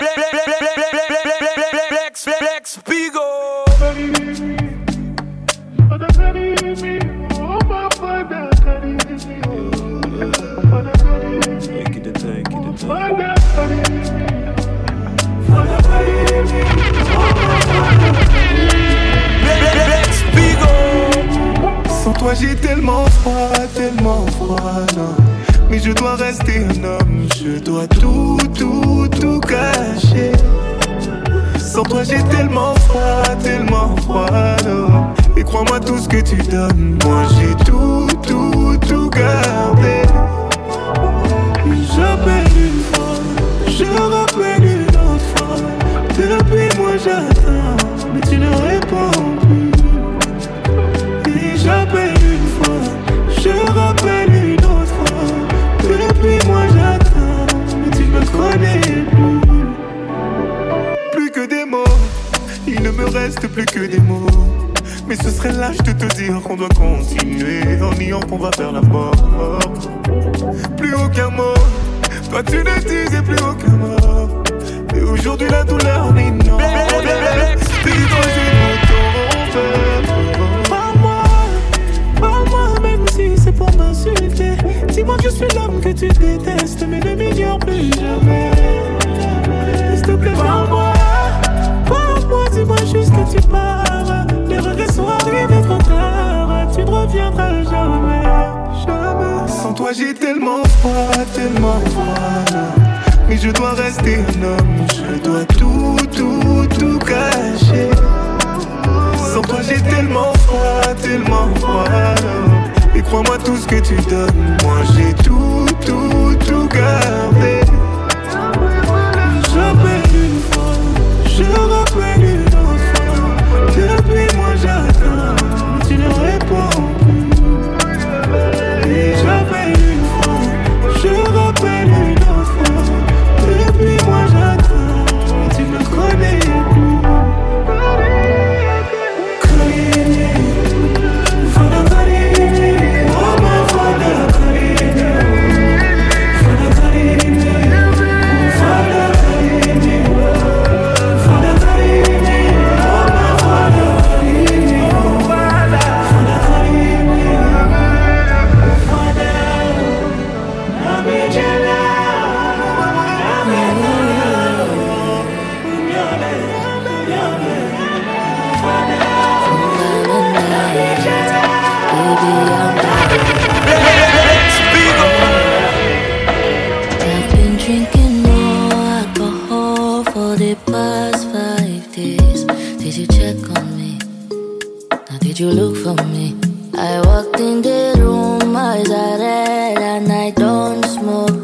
Sans reste plus que des mots. Mais ce serait lâche de te dire qu'on doit continuer en niant qu'on va faire la mort. Plus aucun mot, toi tu ne disais plus aucun mot. Et aujourd'hui la douleur m'inonde. Tes Parle-moi, parle-moi même si c'est pour m'insulter. Dis-moi que je suis l'homme que tu détestes, mais ne m'ignore plus jamais. S'il te plaît, parle-moi, dis-moi juste que tu pars. Les regrets sont arrivés trop tard, tu ne reviendras jamais, jamais. Sans toi j'ai tellement froid, tellement froid. Mais je dois rester un homme, je dois tout, tout, tout cacher. Sans toi j'ai tellement froid, tellement froid. Et crois-moi tout ce que tu donnes, moi j'ai tout, tout, tout gardé. J'appelle une fois, je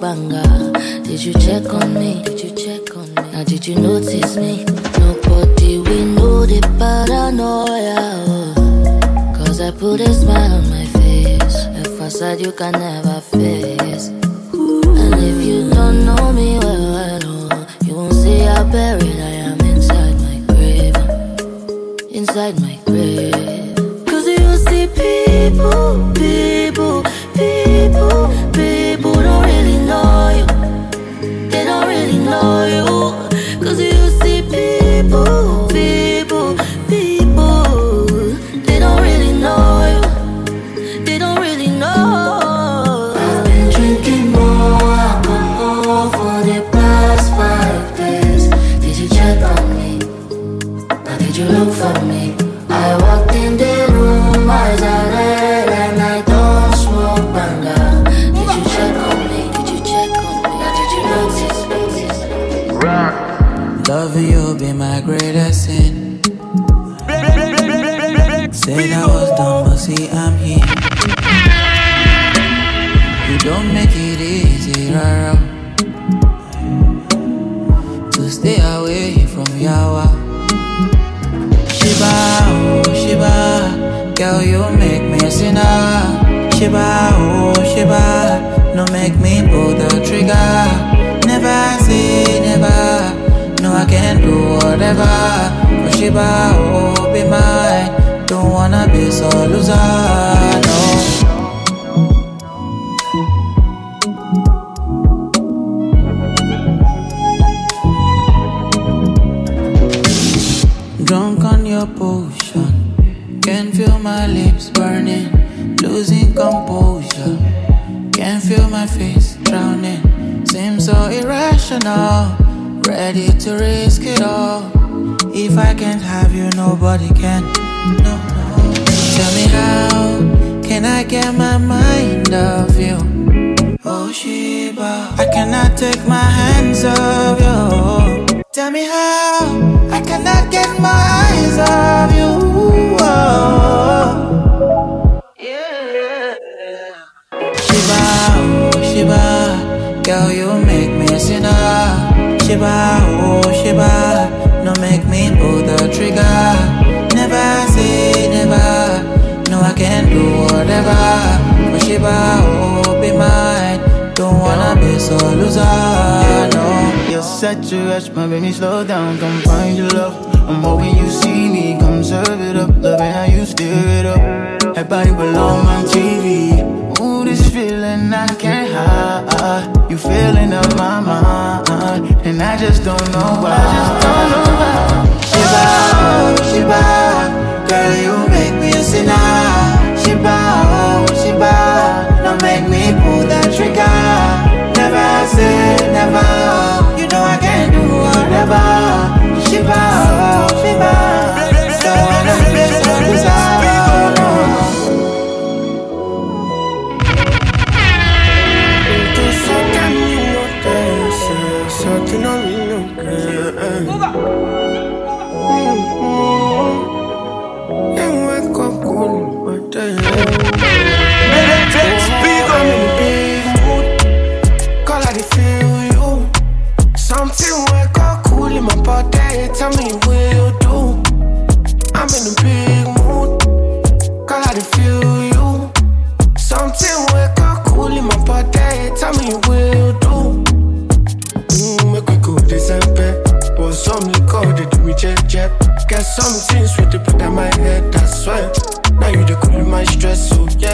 Did you check on me? Did you check on me? Now did you notice me? Nobody we know the paranoia. Cause I put a smile on my face. A facade you can never face. And if you don't know me well, oh, you won't see I am Loving you be my greatest sin. Said I was done, but see I'm here. You don't make it easy, rara. To stay away from Yawa. Shiba, oh Shiba, girl you make me a sinner. Shiba, oh Shiba, no make me pull the trigger. Never say. No, I can do whatever. Fushiba, oh, be mine. Don't wanna be so loser, no. Drunk on your potion, can feel my lips burning, losing composure. Can feel my face drowning, seems so irrational. Ready to risk it all. If I can't have you, nobody can. No, no. Tell me how can I get my mind off you? Oh Sheba, I cannot take my hands off you. Tell me how I cannot get my eyes off you. Oh. Shiba, oh Shiba, no make me pull the trigger. Never say never, no I can do whatever. For Shiba, oh be mine, don't wanna be so loser, no. You're such a rush, my baby, slow down, come find your love. I'm hoping you see me, come serve it up, loving how you stir it up. That body belong on TV. Feeling I can't hide. You feeling up my mind, and I just don't know why. I just don't know why. Shiba, Shiba,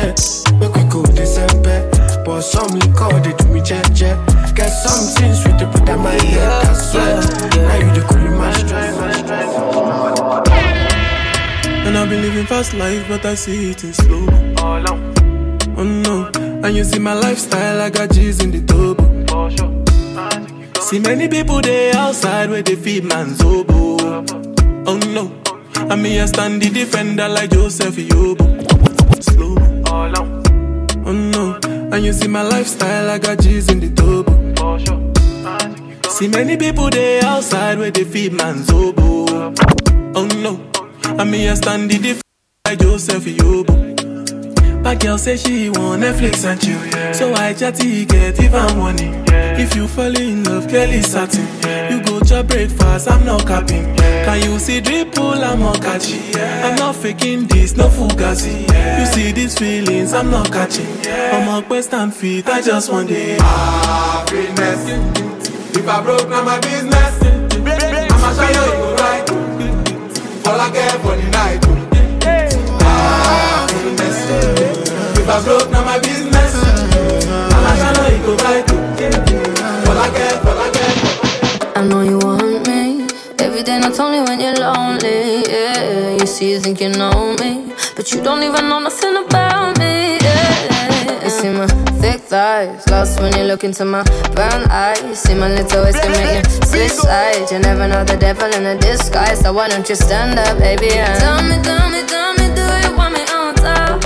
yeah. Make we go December. Pour some liquor, they do me jet. Get some things with the put on my head, I swear. Now you the cool my stress. And I've been living fast life, but I see it in slow. Oh no, and you see my lifestyle, I got G's in the double. See many people they outside where they feed man's oboe. Oh no, and me I stand the defender like Joseph Yobo. And you see my lifestyle, I got G's in the double. See many people they outside where they feed man's oboe. Oh no, and me I stand the defender like Joseph Yobo. But girl say she want Netflix and chill, yeah. So I chatty get even money. If you fall in love, Kelly satin. You go to breakfast, I'm not capping. Can you see dripple, I'm not catching. I'm not faking this, no fugazi. You see these feelings, I'm not catching. I'm a quest and feet, I just want it. Happiness. If I broke, now my business. I'ma show you go right. All I care for the night. Happiness. If I broke, now my business. I'ma show you go right. All I care, all I care. Every day, not only when you're lonely. Yeah, you see, you think you know me, but you don't even know nothing about me. Yeah, you see my thick thighs, lost when you look into my brown eyes. See my little ways can make you switch sides. You never know the devil in a disguise, so why don't you stand up, baby? And tell me, tell me, tell me, do you want me on top?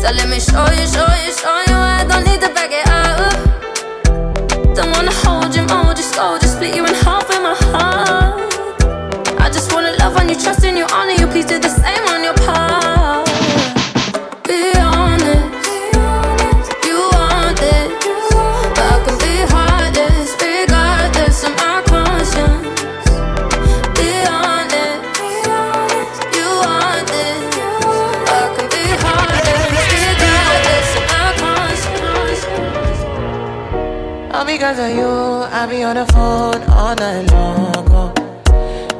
So let me show you, show you, show you. I don't need to back it up. Don't wanna hold you, mold you, slow, just split you in half heart. I just wanna love on you, trust in you, honor you. Please do the same on your part. Be honest, you want I can be heartless, regardless of my conscience. Be honest, you want I can be heartless, regardless of my conscience. You, I be on the phone all night long. Oh.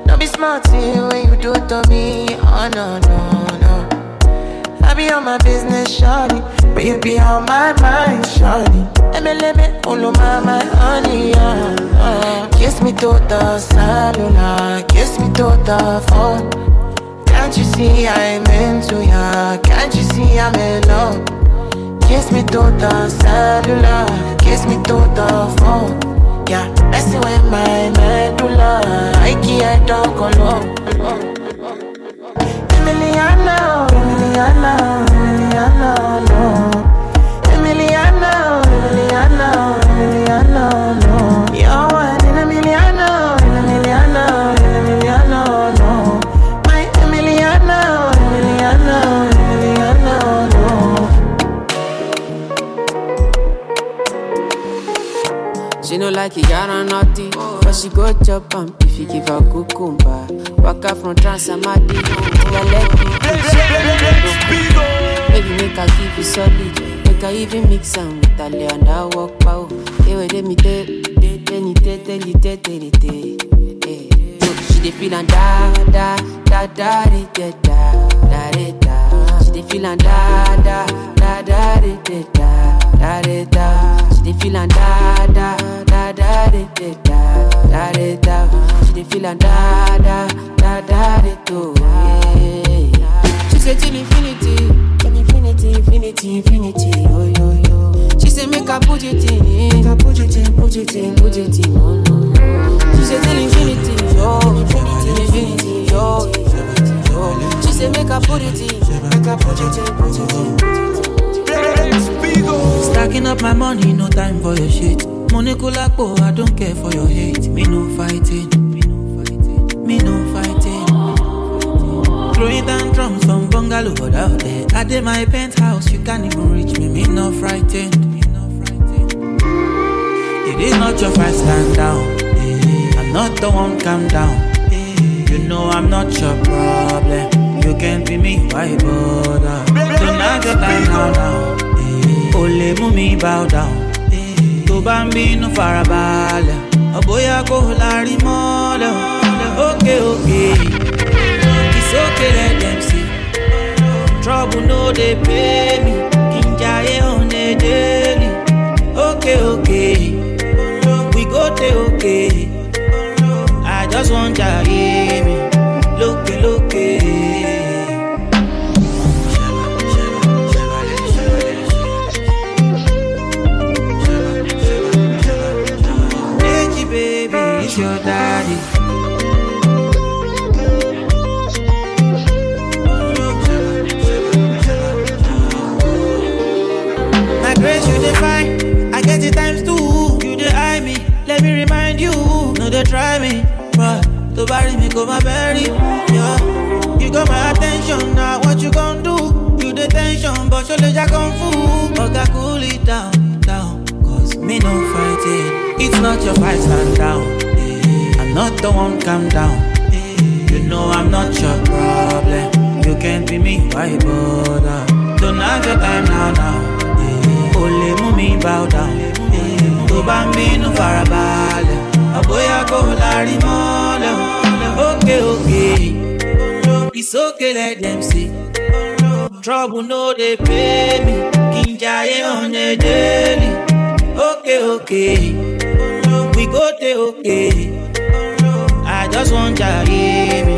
Don't be smart when you do it to me. Oh no, no, no. I be on my business, shawty. But you be on my mind, shawty. Me, all of my, my honey, yeah. Uh, kiss me to the cellular, kiss me to the phone. Can't you see I'm into ya? Can't you see I'm in love? Kiss me to the cellular, kiss me to the phone. Yeah, messing with my medulla. I can't talk alone. Emiliana, Emiliana, Emiliana, no. Like it, got on naughty. But she go chop if you give her cucumber. Waka from. Baby, make her you solid. Make her even mix with a lay and I walk me you, you. She dey feel and da da da da da da da da da. She dey feel and da da da da da da da da da. She dey feel and da da da da da da da da. She dey feel and da da da da da do. She say till infinity, infinity, infinity, infinity, yo yo yo. She say make I put it in, make I put it in, put it in, put it in, no no. She say till infinity, yo, infinity, infinity, yo, yo. She say make I put it in, make I put it in, put it in. Stacking up my money, no time for your shit. Money kulapo, I don't care for your hate. Me no fighting, me no fighting, me. Throwing down drums from bungalow out there. I did my penthouse, you can't even reach me. Me no frightened, me. It is not your fight, stand down. eh. I'm not the one, calm down. eh. You know I'm not your problem. You can't be me, why bother? Don't have your time now, now. eh. Only mú bow down. Tó bá ń bínú farabalẹ̀, ọ̀bọ̀yà kò lárí mọ́lẹ̀. Ókè ókè, it's okay let them see. Trouble no dey pay me, kí n jayé on a daily. Okay, okay, we go dey okay. I just want jayé mi, fight, stand down. I'm not the one, calm down. You know I'm not your problem. You can't be me, why bother? Don't have your time now, now. Only mi bow down. Tó bá ń bínú farabalẹ̀, àbóyá kò lárí mọ́lẹ̀. Ókè, it's okay let them see. Trouble no dey pay me, kí n jayé on a daily. Okay, okay, te okay. I just want to hear me.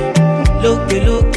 Look, look,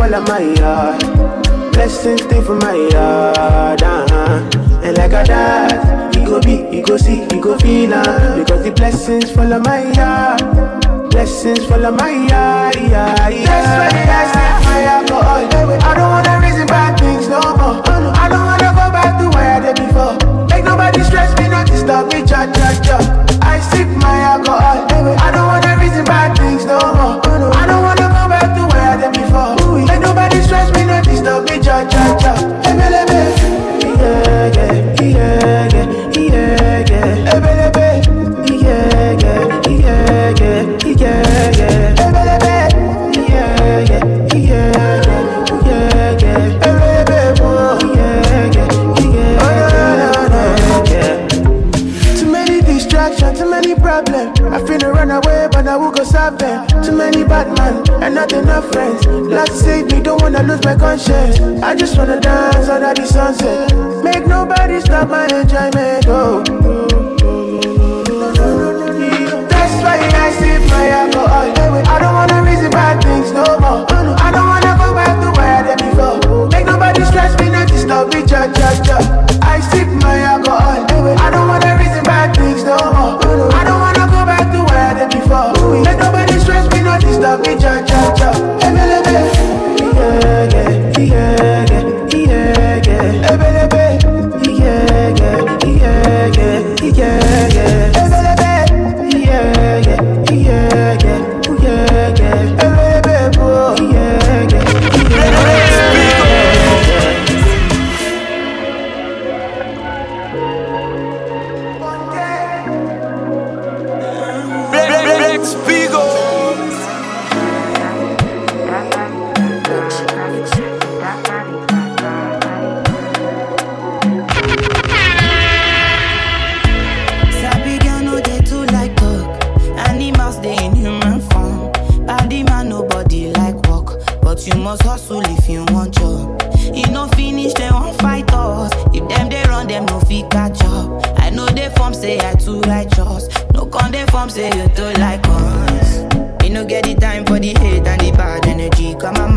swallow my heart. Blessings stay for my heart. Uh-huh. And like a dad, he go be, you go see, he go feel uh, Because the blessings follow my heart. Blessings follow my heart. Yeah, yeah. That's why I stay fire for all. I don't wanna don't like us. You know get the time for the hate and the bad energy. Come on.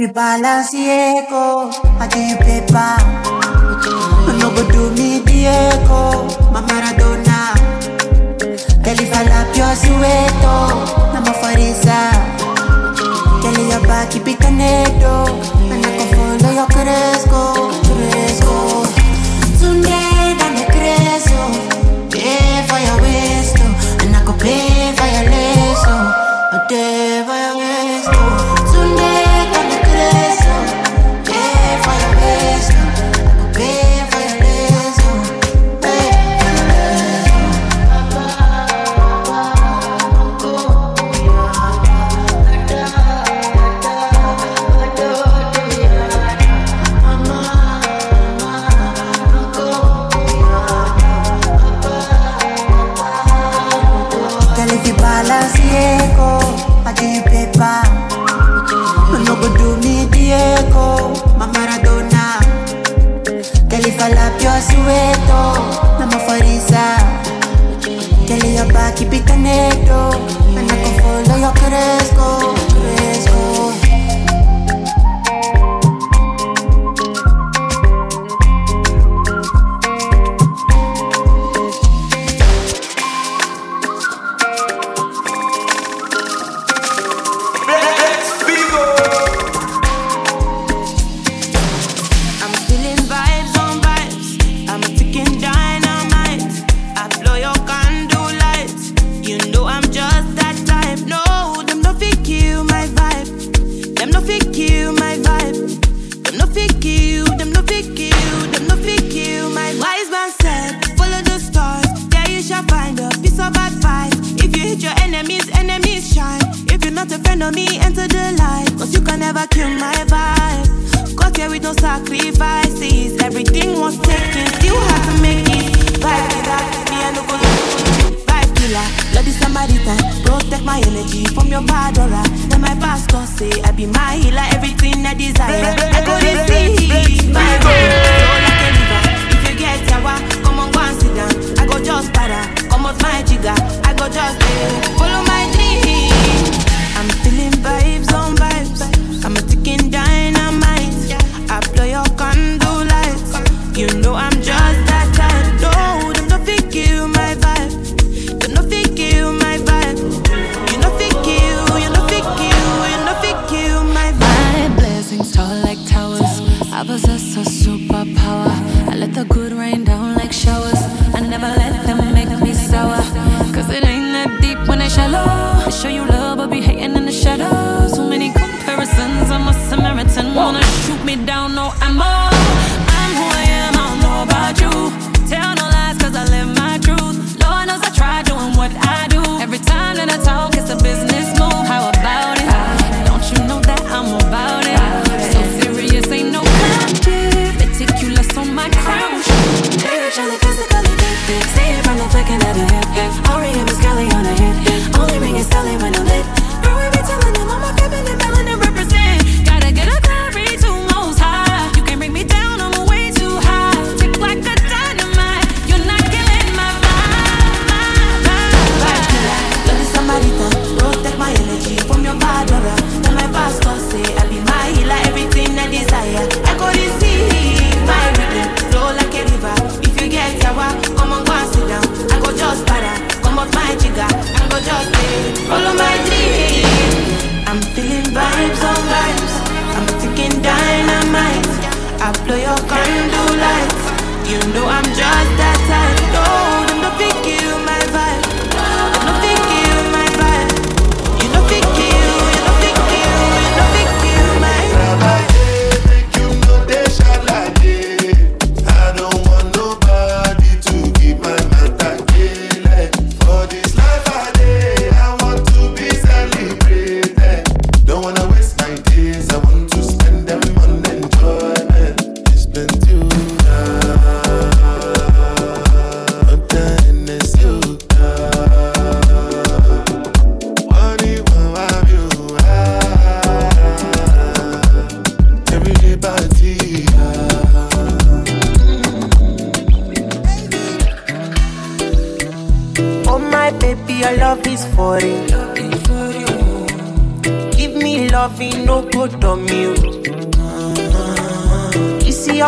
If you balance echo, I do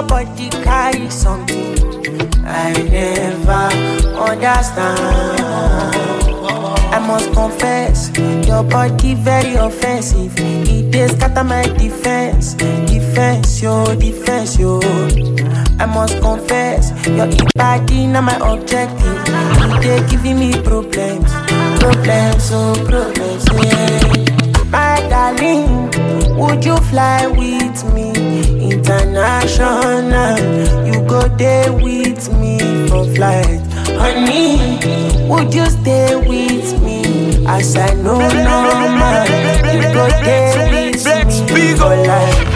your body carry something I never understand. I must confess, your body very offensive. It is scatter my defense, defense, your defense, yo. I must confess, your body not my objective. They giving me problems, problems, oh problems. Yeah. My darling, would you fly with? international. You go there with me for flight. Honey, would you stay with me? As I know no man, you go there with me for life.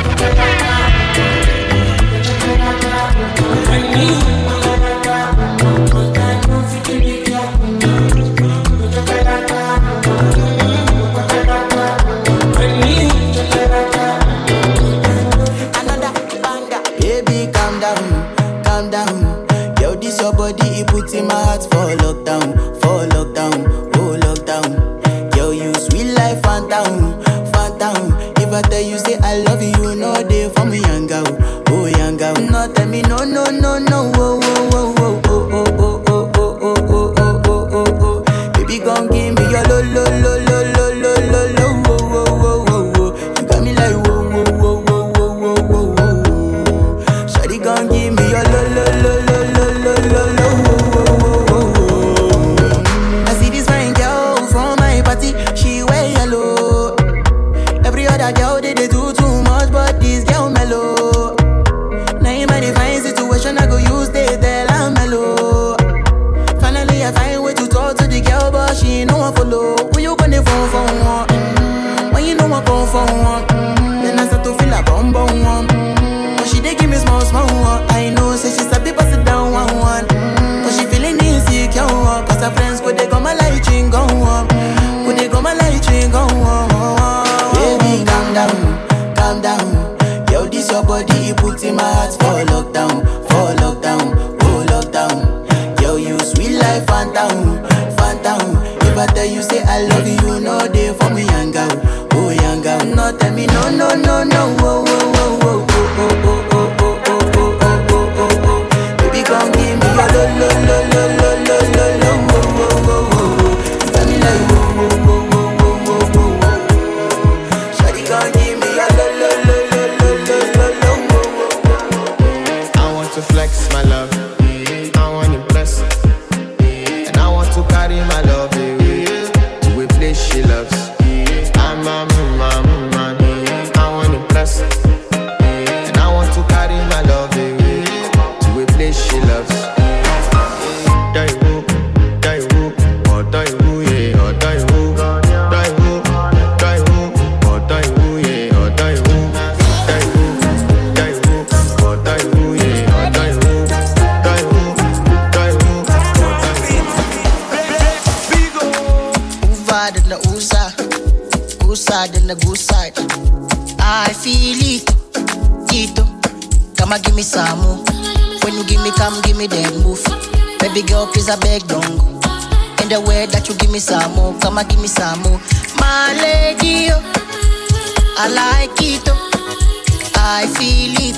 I feel it.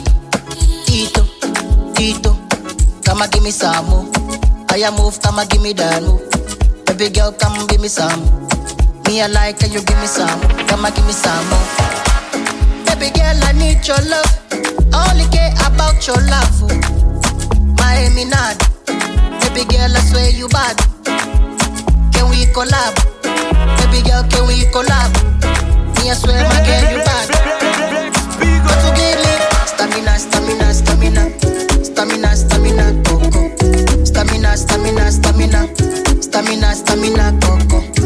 Tito, Tito, come and give me some more. I move, come and give me that move. Baby girl, come give me some. Me, I like it, you give me some. Come and give me some more. Baby girl, I need your love. I only care about your love. Oh. Miami Nad. Baby girl, I swear you bad. Can we collab? Baby girl, can we collab? Me, I swear my girl, you bad stamina, stamina, stamina stamina coco.